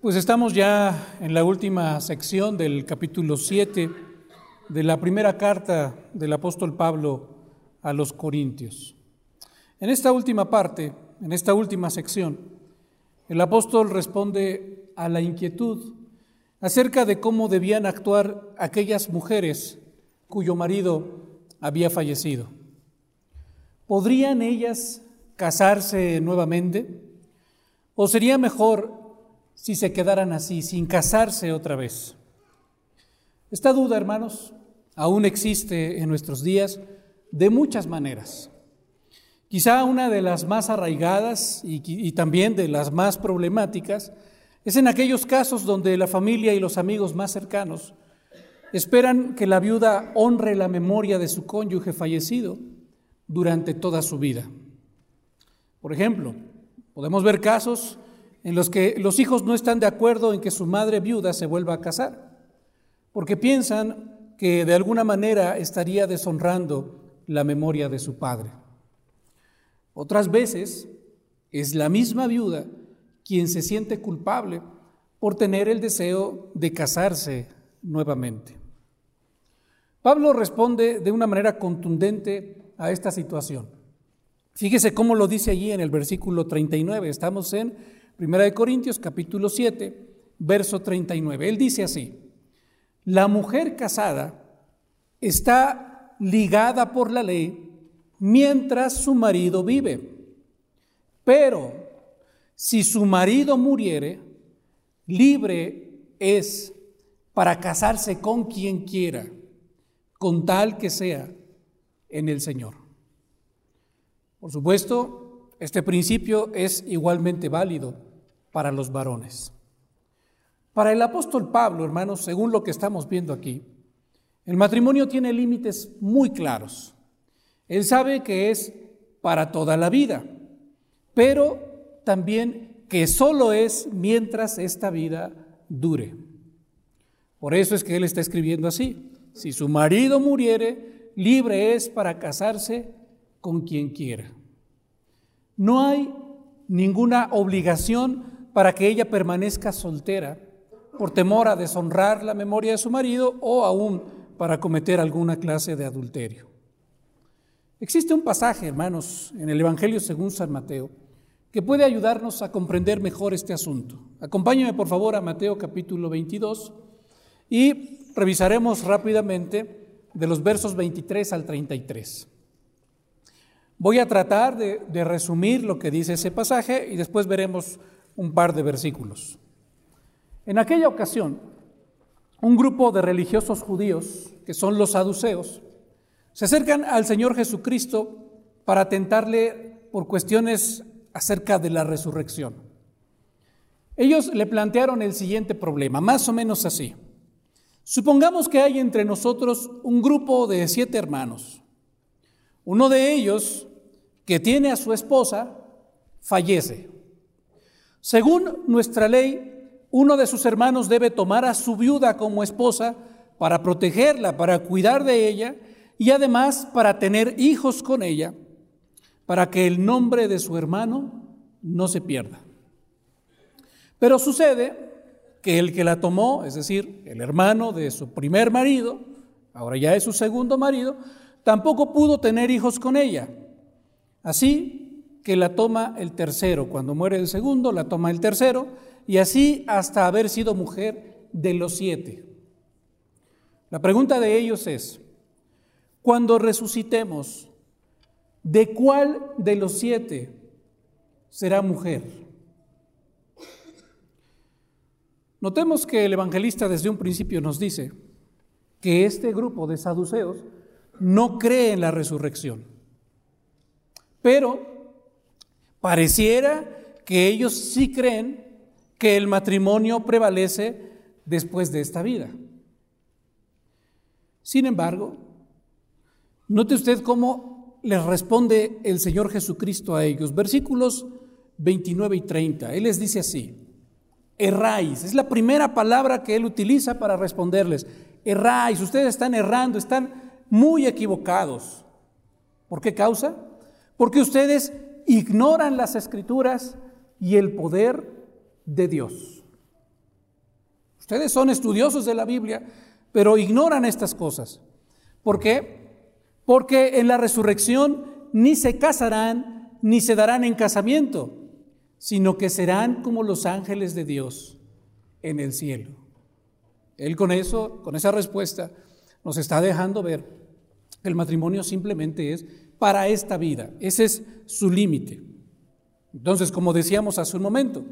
Pues estamos ya en la última sección del capítulo 7 de la primera carta del apóstol Pablo a los Corintios. En esta última parte, en esta última sección, el apóstol responde a la inquietud acerca de cómo debían actuar aquellas mujeres cuyo marido había fallecido. ¿Podrían ellas casarse nuevamente? ¿O sería mejor si se quedaran así, sin casarse otra vez? Esta duda, hermanos, aún existe en nuestros días de muchas maneras. Quizá una de las más arraigadas y, también de las más problemáticas es en aquellos casos donde la familia y los amigos más cercanos esperan que la viuda honre la memoria de su cónyuge fallecido durante toda su vida. Por ejemplo, podemos ver casos en los que los hijos no están de acuerdo en que su madre viuda se vuelva a casar, porque piensan que de alguna manera estaría deshonrando la memoria de su padre. Otras veces es la misma viuda quien se siente culpable por tener el deseo de casarse nuevamente. Pablo responde de una manera contundente a esta situación. Fíjese cómo lo dice allí en el versículo 39. Estamos en 1 Corintios capítulo 7, verso 39. Él dice así, la mujer casada está ligada por la ley mientras su marido vive. Pero si su marido muriere, libre es para casarse con quien quiera, con tal que sea en el Señor. Por supuesto, este principio es igualmente válido para los varones. Para el apóstol Pablo, hermanos, según lo que estamos viendo aquí, el matrimonio tiene límites muy claros. Él sabe que es para toda la vida, pero también que solo es mientras esta vida dure. Por eso es que él está escribiendo así. Si su marido muriere, libre es para casarse con quien quiera. No hay ninguna obligación para que ella permanezca soltera por temor a deshonrar la memoria de su marido o aún para cometer alguna clase de adulterio. Existe un pasaje, hermanos, en el Evangelio según San Mateo, que puede ayudarnos a comprender mejor este asunto. Acompáñeme por favor a Mateo capítulo 22 y revisaremos rápidamente de los versos 23 al 33. Voy a tratar de, de resumir lo que dice ese pasaje y después veremos un par de versículos. En aquella ocasión, un grupo de religiosos judíos, que son los saduceos, se acercan al Señor Jesucristo para tentarle por cuestiones acerca de la resurrección. Ellos le plantearon el siguiente problema, más o menos así. Supongamos que hay entre nosotros un grupo de siete hermanos. Uno de ellos, que tiene a su esposa, fallece. Según nuestra ley, uno de sus hermanos debe tomar a su viuda como esposa para protegerla, para cuidar de ella y además para tener hijos con ella, para que el nombre de su hermano no se pierda. Pero sucede que el que la tomó, es decir, el hermano de su primer marido, ahora ya es su segundo marido, tampoco pudo tener hijos con ella. Así que la toma el tercero. Cuando muere el segundo, la toma el tercero, y así hasta haber sido mujer de los siete. La pregunta de ellos es, cuando resucitemos, ¿de cuál de los siete será mujer? Notemos que el evangelista desde un principio nos dice que este grupo de saduceos no cree en la resurrección, pero Pareciera que ellos sí creen que el matrimonio prevalece después de esta vida. Sin embargo, note usted cómo les responde el Señor Jesucristo a ellos. Versículos 29 y 30. Él les dice así, erráis. Es la primera palabra que Él utiliza para responderles. Erráis, ustedes están errando, están muy equivocados. ¿Por qué causa? Porque ustedes ignoran las escrituras y el poder de Dios. Ustedes son estudiosos de la Biblia, pero ignoran estas cosas. ¿Por qué? Porque en la resurrección ni se casarán ni se darán en casamiento, sino que serán como los ángeles de Dios en el cielo. Él con eso, con esa respuesta, nos está dejando ver que el matrimonio simplemente es para esta vida. Ese es su límite. Entonces, como decíamos hace un momento,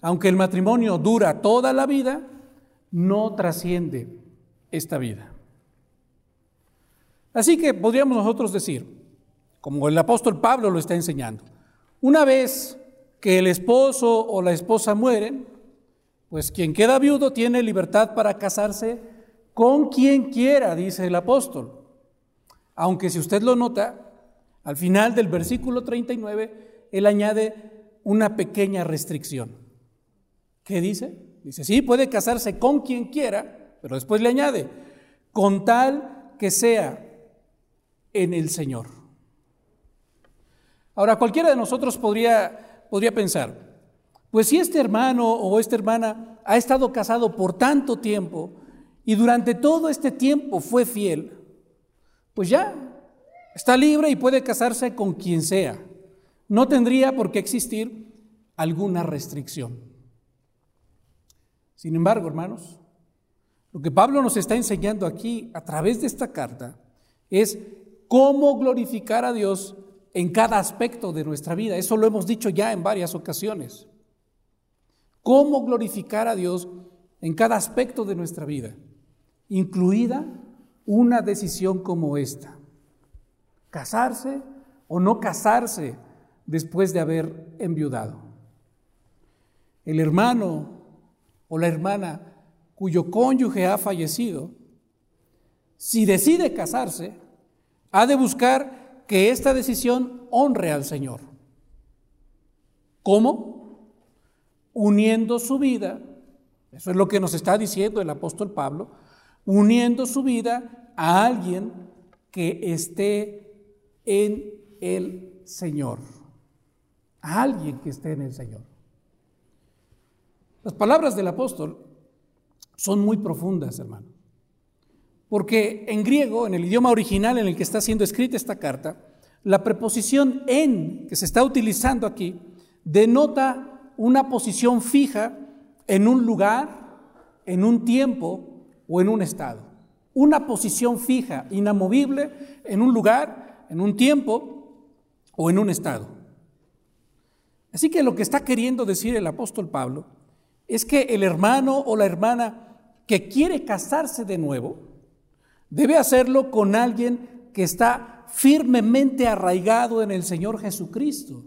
aunque el matrimonio dura toda la vida, no trasciende esta vida. Así que podríamos nosotros decir, como el apóstol Pablo lo está enseñando, una vez que el esposo o la esposa mueren, pues quien queda viudo tiene libertad para casarse con quien quiera, dice el apóstol. Aunque si usted lo nota, al final del versículo 39, él añade una pequeña restricción. ¿Qué dice? Dice, sí, puede casarse con quien quiera, pero después le añade, con tal que sea en el Señor. Ahora, cualquiera de nosotros podría, podría pensar, pues si este hermano o esta hermana ha estado casado por tanto tiempo y durante todo este tiempo fue fiel, pues ya, está libre y puede casarse con quien sea. No tendría por qué existir alguna restricción. Sin embargo, hermanos, lo que Pablo nos está enseñando aquí a través de esta carta es cómo glorificar a Dios en cada aspecto de nuestra vida. Eso lo hemos dicho ya en varias ocasiones. Cómo glorificar a Dios en cada aspecto de nuestra vida, incluida una decisión como esta. Casarse o no casarse después de haber enviudado. El hermano o la hermana cuyo cónyuge ha fallecido, si decide casarse, ha de buscar que esta decisión honre al Señor. ¿Cómo? Uniendo su vida, eso es lo que nos está diciendo el apóstol Pablo, uniendo su vida a alguien que esté en el Señor. A alguien que esté en el Señor. Las palabras del apóstol son muy profundas, hermano. Porque en griego, en el idioma original en el que está siendo escrita esta carta, la preposición en que se está utilizando aquí denota una posición fija en un lugar, en un tiempo o en un estado. Una posición fija, inamovible, en un lugar, en un tiempo o en un estado. Así que lo que está queriendo decir el apóstol Pablo es que el hermano o la hermana que quiere casarse de nuevo debe hacerlo con alguien que está firmemente arraigado en el Señor Jesucristo.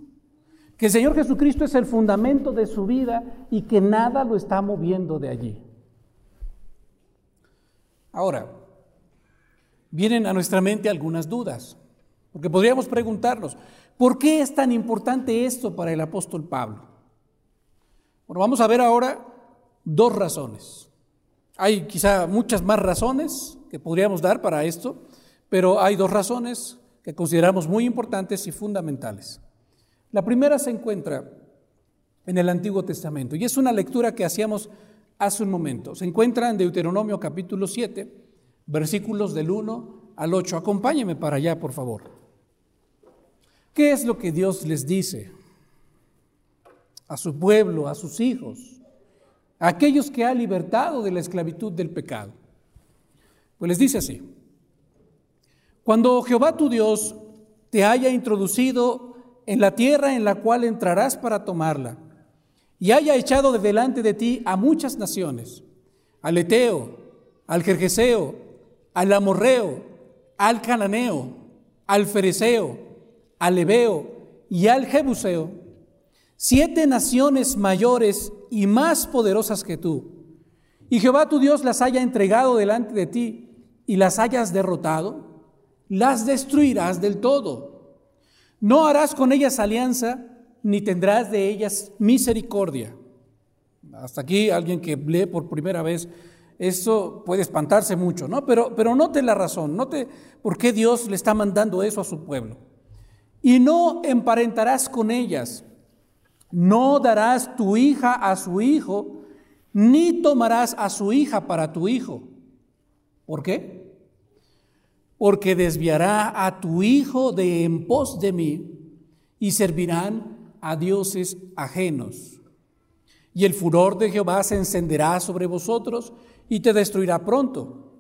Que el Señor Jesucristo es el fundamento de su vida y que nada lo está moviendo de allí. Ahora, vienen a nuestra mente algunas dudas, porque podríamos preguntarnos, ¿por qué es tan importante esto para el apóstol Pablo? Bueno, vamos a ver ahora dos razones. Hay quizá muchas más razones que podríamos dar para esto, pero hay dos razones que consideramos muy importantes y fundamentales. La primera se encuentra en el Antiguo Testamento y es una lectura que hacíamos hace un momento. Se encuentra en Deuteronomio capítulo 7, versículos del 1 al 8. Acompáñeme para allá, por favor. ¿Qué es lo que Dios les dice a su pueblo, a sus hijos, a aquellos que ha libertado de la esclavitud del pecado. Pues les dice así, cuando Jehová tu Dios te haya introducido en la tierra en la cual entrarás para tomarla, y haya echado de delante de ti a muchas naciones, al Eteo, al Jerjeseo, al Amorreo, al Cananeo, al Fereceo, al Ebeo y al Jebuseo, siete naciones mayores y más poderosas que tú, y Jehová tu Dios las haya entregado delante de ti y las hayas derrotado, las destruirás del todo. No harás con ellas alianza, ni tendrás de ellas misericordia. Hasta aquí alguien que lee por primera vez, eso puede espantarse mucho, ¿no? Pero, pero note la razón, note por qué Dios le está mandando eso a su pueblo. Y no emparentarás con ellas, no darás tu hija a su hijo, ni tomarás a su hija para tu hijo. ¿Por qué? Porque desviará a tu hijo de en pos de mí y servirán a dioses ajenos. Y el furor de Jehová se encenderá sobre vosotros y te destruirá pronto.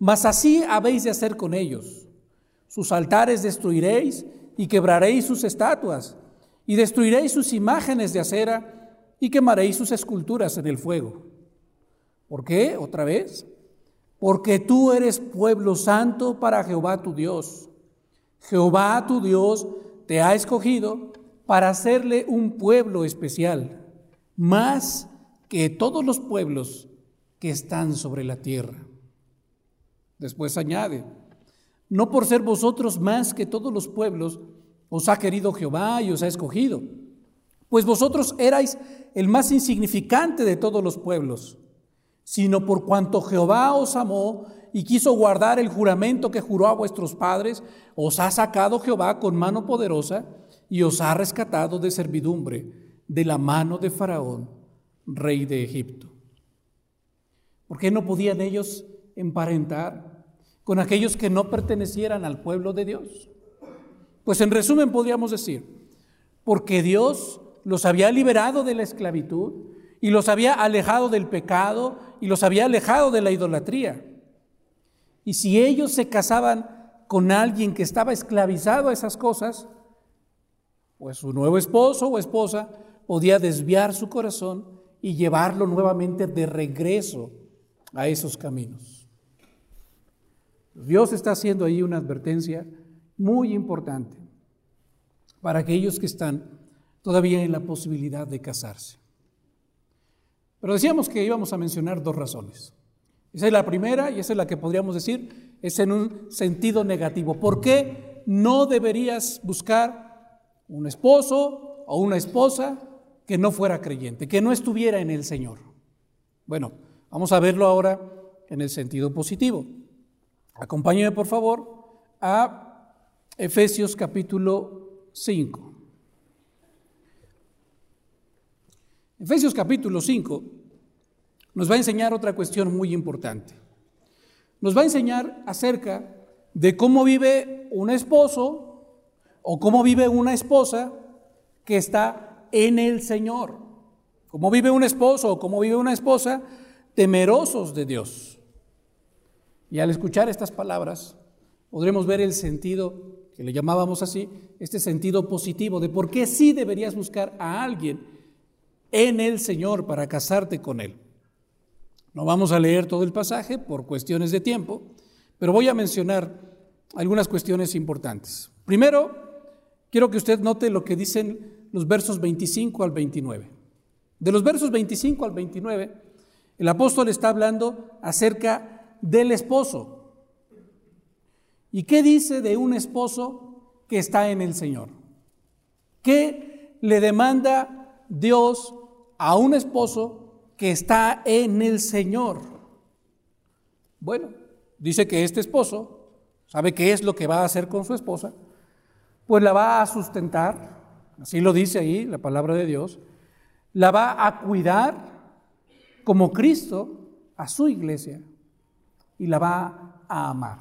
Mas así habéis de hacer con ellos. Sus altares destruiréis y quebraréis sus estatuas y destruiréis sus imágenes de acera y quemaréis sus esculturas en el fuego. ¿Por qué? Otra vez. Porque tú eres pueblo santo para Jehová tu Dios. Jehová tu Dios te ha escogido para hacerle un pueblo especial, más que todos los pueblos que están sobre la tierra. Después añade, no por ser vosotros más que todos los pueblos, os ha querido Jehová y os ha escogido pues vosotros erais el más insignificante de todos los pueblos, sino por cuanto Jehová os amó y quiso guardar el juramento que juró a vuestros padres, os ha sacado Jehová con mano poderosa y os ha rescatado de servidumbre de la mano de Faraón, rey de Egipto. ¿Por qué no podían ellos emparentar con aquellos que no pertenecieran al pueblo de Dios? Pues en resumen podríamos decir, porque Dios los había liberado de la esclavitud y los había alejado del pecado y los había alejado de la idolatría. Y si ellos se casaban con alguien que estaba esclavizado a esas cosas, pues su nuevo esposo o esposa podía desviar su corazón y llevarlo nuevamente de regreso a esos caminos. Dios está haciendo ahí una advertencia muy importante para aquellos que están todavía en la posibilidad de casarse. Pero decíamos que íbamos a mencionar dos razones. Esa es la primera y esa es la que podríamos decir es en un sentido negativo. ¿Por qué no deberías buscar un esposo o una esposa que no fuera creyente, que no estuviera en el Señor? Bueno, vamos a verlo ahora en el sentido positivo. Acompáñeme por favor a Efesios capítulo 5. Efesios capítulo 5 nos va a enseñar otra cuestión muy importante. Nos va a enseñar acerca de cómo vive un esposo o cómo vive una esposa que está en el Señor. Cómo vive un esposo o cómo vive una esposa temerosos de Dios. Y al escuchar estas palabras, podremos ver el sentido, que le llamábamos así, este sentido positivo de por qué sí deberías buscar a alguien en el Señor para casarte con Él. No vamos a leer todo el pasaje por cuestiones de tiempo, pero voy a mencionar algunas cuestiones importantes. Primero, quiero que usted note lo que dicen los versos 25 al 29. De los versos 25 al 29, el apóstol está hablando acerca del esposo. ¿Y qué dice de un esposo que está en el Señor? ¿Qué le demanda Dios a un esposo que está en el Señor. Bueno, dice que este esposo sabe qué es lo que va a hacer con su esposa, pues la va a sustentar, así lo dice ahí la palabra de Dios, la va a cuidar como Cristo a su iglesia y la va a amar.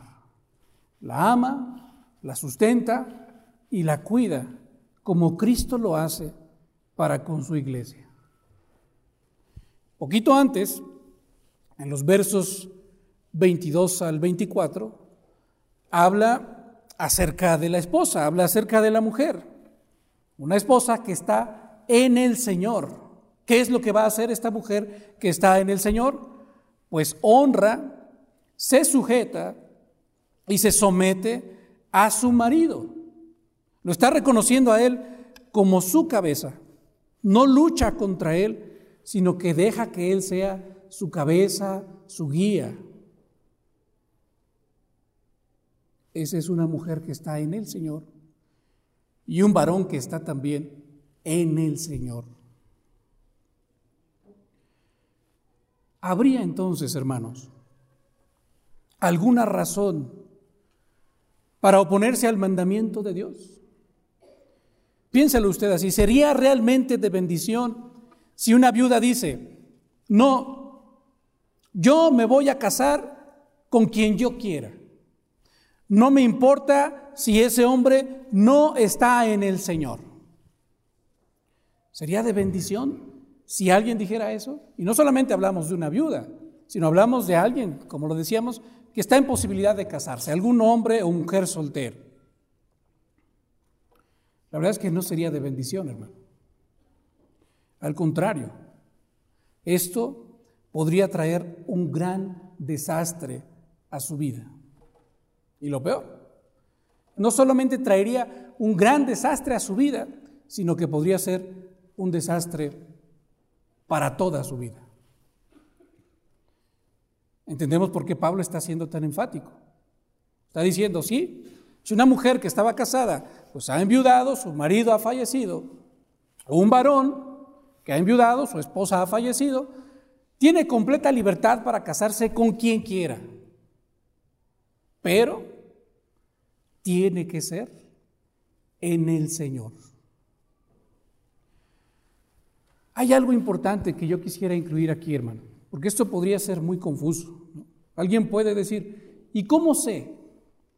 La ama, la sustenta y la cuida como Cristo lo hace para con su iglesia. Poquito antes, en los versos 22 al 24, habla acerca de la esposa, habla acerca de la mujer. Una esposa que está en el Señor. ¿Qué es lo que va a hacer esta mujer que está en el Señor? Pues honra, se sujeta y se somete a su marido. Lo está reconociendo a él como su cabeza. No lucha contra él, sino que deja que Él sea su cabeza, su guía. Esa es una mujer que está en el Señor y un varón que está también en el Señor. ¿Habría entonces, hermanos, alguna razón para oponerse al mandamiento de Dios? Piénselo usted así, ¿sería realmente de bendición si una viuda dice, No, yo me voy a casar con quien yo quiera. No me importa si ese hombre no está en el Señor. ¿Sería de bendición si alguien dijera eso? Y no solamente hablamos de una viuda, sino hablamos de alguien, como lo decíamos, que está en posibilidad de casarse, algún hombre o mujer soltero. La verdad es que no sería de bendición, hermano. Al contrario, esto podría traer un gran desastre a su vida. Y lo peor, no solamente traería un gran desastre a su vida, sino que podría ser un desastre para toda su vida. Entendemos por qué Pablo está siendo tan enfático. Está diciendo, sí, si una mujer que estaba casada, pues ha enviudado, su marido ha fallecido, o un varón que ha enviudado, su esposa ha fallecido, tiene completa libertad para casarse con quien quiera. Pero tiene que ser en el Señor. Hay algo importante que yo quisiera incluir aquí, hermano, porque esto podría ser muy confuso. Alguien puede decir, ¿y cómo sé?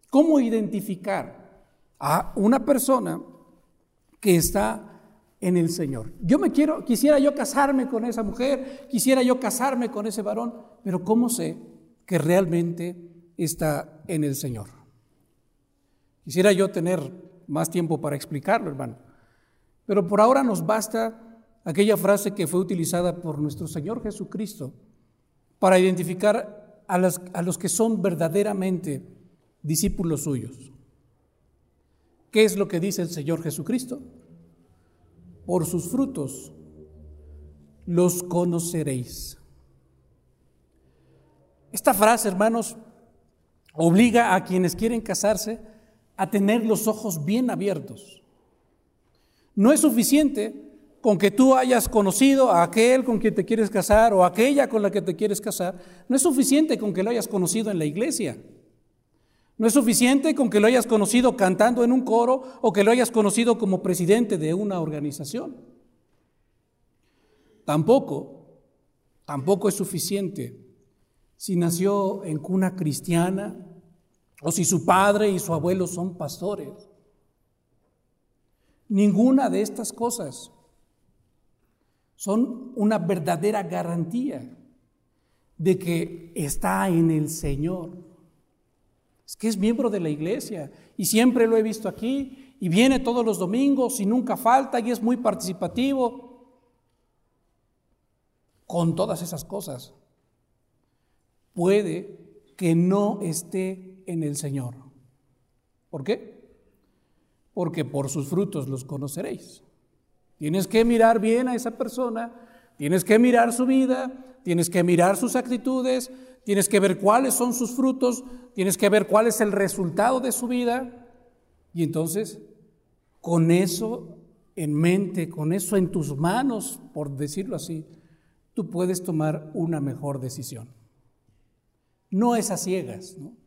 ¿Cómo identificar a una persona que está en el Señor? Yo me quiero, quisiera yo casarme con esa mujer, quisiera yo casarme con ese varón, pero ¿cómo sé que realmente está en el Señor? Quisiera yo tener más tiempo para explicarlo, hermano. Pero por ahora nos basta aquella frase que fue utilizada por nuestro Señor Jesucristo para identificar a, los que son verdaderamente discípulos suyos. ¿Qué es lo que dice el Señor Jesucristo? Por sus frutos los conoceréis. Esta frase, hermanos, obliga a quienes quieren casarse a tener los ojos bien abiertos. No es suficiente con que tú hayas conocido a aquel con quien te quieres casar o aquella con la que te quieres casar. No es suficiente con que lo hayas conocido en la iglesia. No es suficiente con que lo hayas conocido cantando en un coro o que lo hayas conocido como presidente de una organización. Tampoco, tampoco es suficiente si nació en cuna cristiana o si su padre y su abuelo son pastores. Ninguna de estas cosas son una verdadera garantía de que está en el Señor. Es que es miembro de la iglesia y siempre lo he visto aquí y viene todos los domingos y nunca falta y es muy participativo. Con todas esas cosas, puede que no esté en el Señor. ¿Por qué? Porque por sus frutos los conoceréis. Tienes que mirar bien a esa persona, tienes que mirar su vida, tienes que mirar sus actitudes, tienes que ver cuáles son sus frutos, tienes que ver cuál es el resultado de su vida. Y entonces, con eso en mente, con eso en tus manos, por decirlo así, tú puedes tomar una mejor decisión. No es a ciegas, ¿no?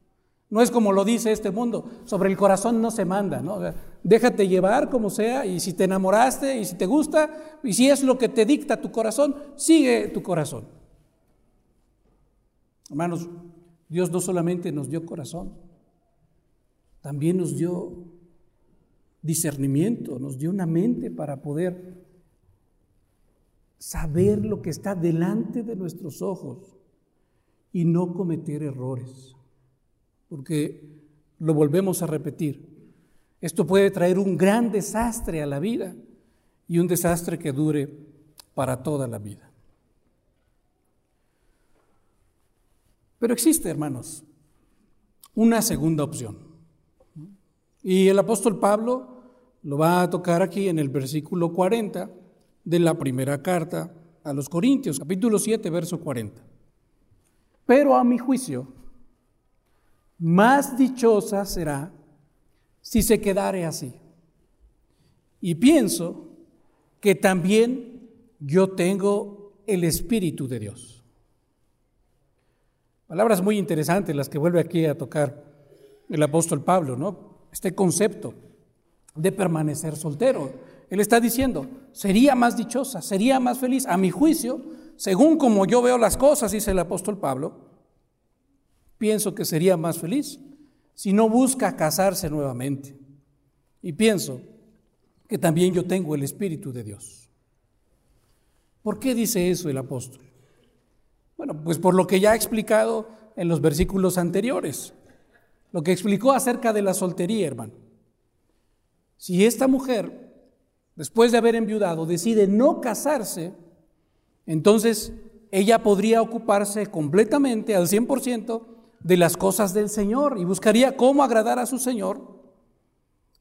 No es como lo dice este mundo, sobre el corazón no se manda, ¿no? déjate llevar como sea y si te enamoraste y si te gusta y si es lo que te dicta tu corazón, sigue tu corazón. Hermanos, Dios no solamente nos dio corazón, también nos dio discernimiento, nos dio una mente para poder saber lo que está delante de nuestros ojos y no cometer errores. Porque lo volvemos a repetir, esto puede traer un gran desastre a la vida y un desastre que dure para toda la vida. Pero existe, hermanos, una segunda opción. Y el apóstol Pablo lo va a tocar aquí en el versículo 40 de la primera carta a los Corintios, capítulo 7, verso 40. Pero a mi juicio, más dichosa será si se quedare así. Y pienso que también yo tengo el Espíritu de Dios. Palabras muy interesantes las que vuelve aquí a tocar el apóstol Pablo, ¿no? Este concepto de permanecer soltero. Él está diciendo, sería más dichosa, sería más feliz, a mi juicio, según como yo veo las cosas, dice el apóstol Pablo, pienso que sería más feliz si no busca casarse nuevamente. Y pienso que también yo tengo el Espíritu de Dios. ¿Por qué dice eso el apóstol? Bueno, pues por lo que ya ha explicado en los versículos anteriores, lo que explicó acerca de la soltería, hermano. Si esta mujer, después de haber enviudado, decide no casarse, entonces ella podría ocuparse completamente, al 100%, de las cosas del Señor y buscaría cómo agradar a su Señor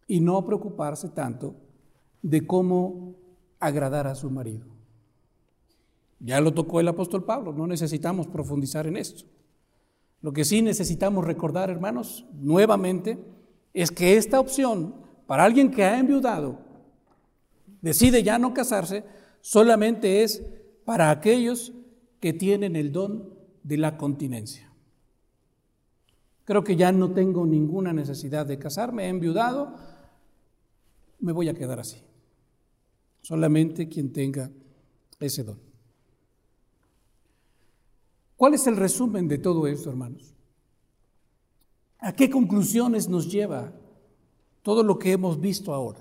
y no preocuparse tanto de cómo agradar a su marido. Ya lo tocó el apóstol Pablo, no necesitamos profundizar en esto. Lo que sí necesitamos recordar, hermanos, nuevamente, es que esta opción para alguien que ha enviudado, decide ya no casarse, solamente es para aquellos que tienen el don de la continencia. Creo que ya no tengo ninguna necesidad de casarme, he enviudado, me voy a quedar así. Solamente quien tenga ese don. ¿Cuál es el resumen de todo esto, hermanos? ¿A qué conclusiones nos lleva todo lo que hemos visto ahora?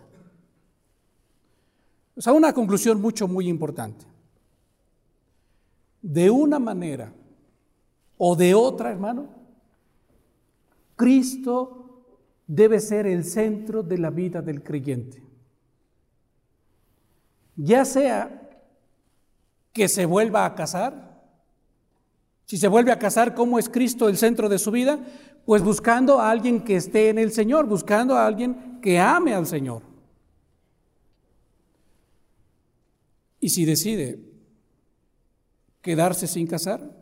Pues a una conclusión mucho, muy importante. De una manera o de otra, hermano, Cristo debe ser el centro de la vida del creyente. Ya sea que se vuelva a casar, si se vuelve a casar, ¿cómo es Cristo el centro de su vida? Pues buscando a alguien que esté en el Señor, buscando a alguien que ame al Señor. Y si decide quedarse sin casar,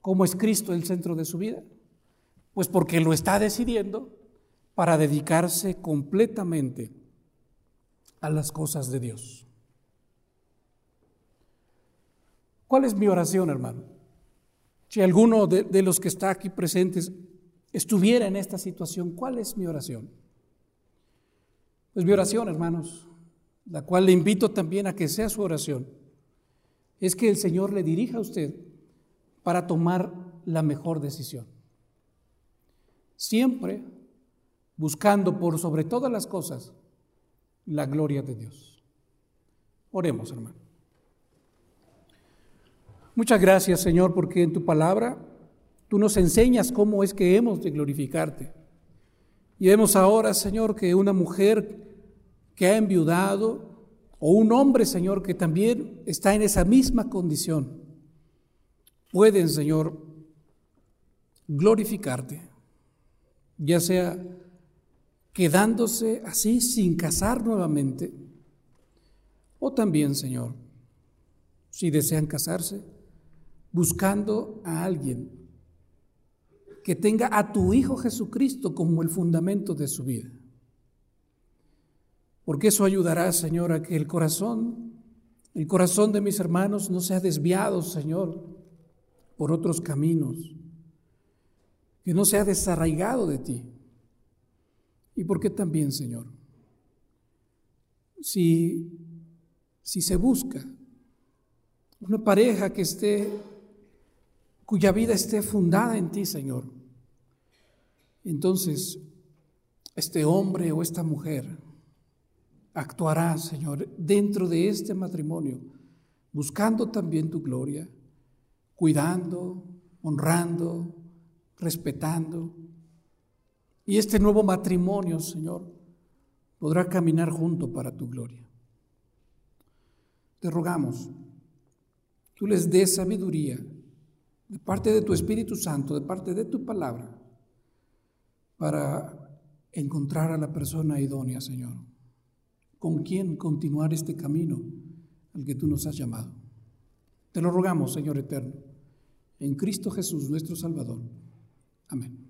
¿cómo es Cristo el centro de su vida? Pues porque lo está decidiendo para dedicarse completamente a las cosas de Dios. ¿Cuál es mi oración, hermano? Si alguno de, los que está aquí presentes estuviera en esta situación, ¿cuál es mi oración? Pues mi oración, hermanos, la cual le invito también a que sea su oración, es que el Señor le dirija a usted para tomar la mejor decisión. Siempre buscando por sobre todas las cosas la gloria de Dios. Oremos, hermano. Muchas gracias, Señor, porque en tu palabra tú nos enseñas cómo es que hemos de glorificarte. Y vemos ahora, Señor, que una mujer que ha enviudado, o un hombre, Señor, que también está en esa misma condición, pueden, Señor, glorificarte, ya sea quedándose así sin casar nuevamente, o también, Señor, si desean casarse, buscando a alguien que tenga a tu Hijo Jesucristo como el fundamento de su vida. Porque eso ayudará, Señor, a que el corazón, el corazón de mis hermanos no sea desviado, Señor, por otros caminos, que no sea desarraigado de ti. Y porque también, Señor, si, si se busca una pareja que esté cuya vida esté fundada en ti, Señor. Entonces, este hombre o esta mujer actuará, Señor, dentro de este matrimonio, buscando también tu gloria, cuidando, honrando, respetando. Y este nuevo matrimonio, Señor, podrá caminar junto para tu gloria. Te rogamos, tú les des sabiduría de parte de tu Espíritu Santo, de parte de tu palabra, para encontrar a la persona idónea, Señor, con quien continuar este camino al que tú nos has llamado. Te lo rogamos, Señor eterno, en Cristo Jesús, nuestro Salvador. Amén.